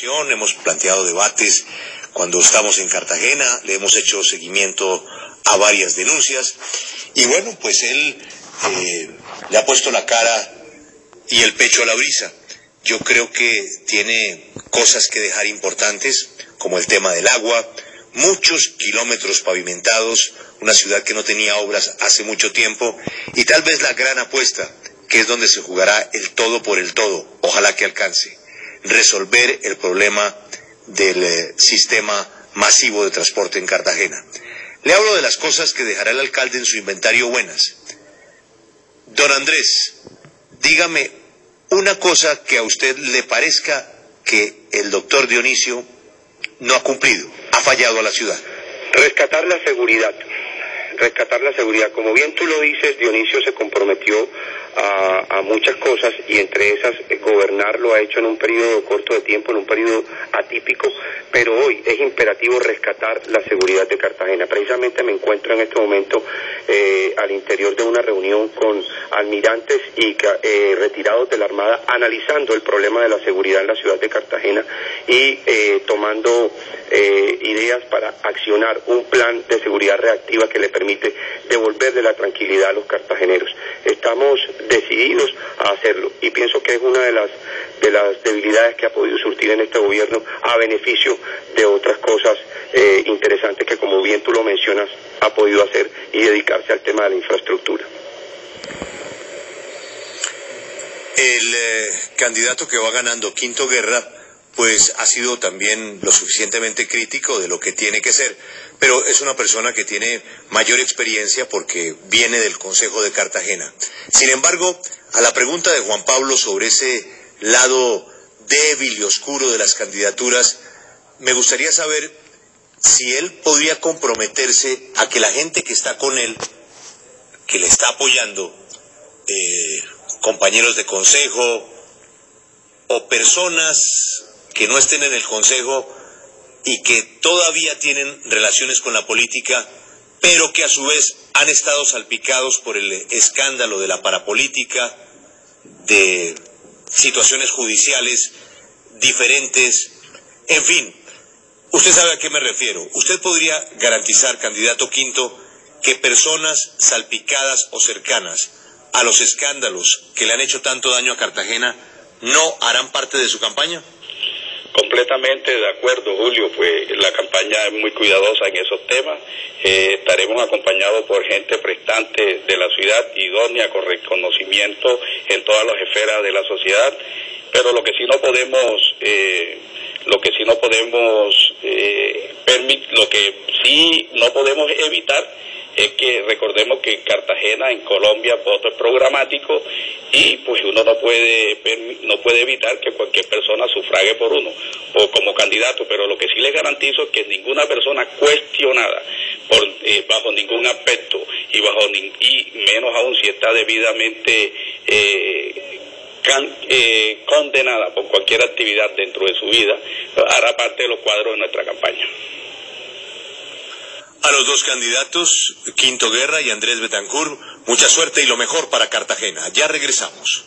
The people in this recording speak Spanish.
Hemos planteado debates cuando estamos en Cartagena, le hemos hecho seguimiento a varias denuncias y bueno, pues él eh, le ha puesto la cara y el pecho a la brisa. Yo creo que tiene cosas que dejar importantes, como el tema del agua, muchos kilómetros pavimentados, una ciudad que no tenía obras hace mucho tiempo y tal vez la gran apuesta, que es donde se jugará el todo por el todo, ojalá que alcance resolver el problema del eh, sistema masivo de transporte en Cartagena. Le hablo de las cosas que dejará el alcalde en su inventario buenas. Don Andrés, dígame una cosa que a usted le parezca que el doctor Dionisio no ha cumplido, ha fallado a la ciudad. Rescatar la seguridad rescatar la seguridad. Como bien tú lo dices, Dionisio se comprometió a, muchas cosas y entre esas eh, gobernar lo ha hecho en un periodo corto de tiempo, en un periodo atípico, pero hoy es imperativo rescatar la seguridad de Cartagena. Precisamente me encuentro en este momento eh, al interior de una reunión con almirantes y eh, retirados de la Armada analizando el problema de la seguridad en la ciudad de Cartagena y tomando ideas para accionar un plan de seguridad reactiva que le permite devolverle la tranquilidad a los cartageneros. Estamos decididos a hacerlo y pienso que es una de las de las debilidades que ha podido surtir en este gobierno a beneficio de otras cosas eh, interesantes que como bien tú lo mencionas ha podido hacer y dedicarse al tema de la infraestructura. El eh, candidato que va ganando Quinto Guerra pues ha sido también lo suficientemente crítico de lo que tiene que ser, pero es una persona que tiene mayor experiencia porque viene del Consejo de Cartagena. Sin embargo, a la pregunta de Juan Pablo sobre ese lado débil y oscuro de las candidaturas, me gustaría saber si él podría comprometerse a que la gente que está con él, que le está apoyando, eh, compañeros de consejo o personas que no estén en el Consejo y que todavía tienen relaciones con la política, pero que a su vez han estado salpicados por el escándalo de la parapolítica, de situaciones judiciales diferentes, en fin, usted sabe a qué me refiero. Usted podría garantizar, candidato quinto, que personas salpicadas o cercanas a los escándalos que le han hecho tanto daño a Cartagena no harán parte de su campaña? Completamente de acuerdo, Julio, pues la campaña es muy cuidadosa en esos temas. Eh, estaremos acompañados por gente prestante de la ciudad, idónea, con reconocimiento en todas las esferas de la sociedad, pero lo que sí no podemos, eh, lo que sí no podemos eh, lo que sí no podemos evitar es que recordemos que en Cartagena, en Colombia, voto es programático y pues uno no puede no puede evitar que cualquier persona sufrague por uno o como candidato, pero lo que sí le garantizo es que ninguna persona cuestionada por, eh, bajo ningún aspecto y bajo y menos aún si está debidamente eh, eh, condenada por cualquier actividad dentro de su vida hará parte de los cuadros de nuestra campaña. A los dos candidatos, Quinto Guerra y Andrés Betancourt, mucha suerte y lo mejor para Cartagena. Ya regresamos.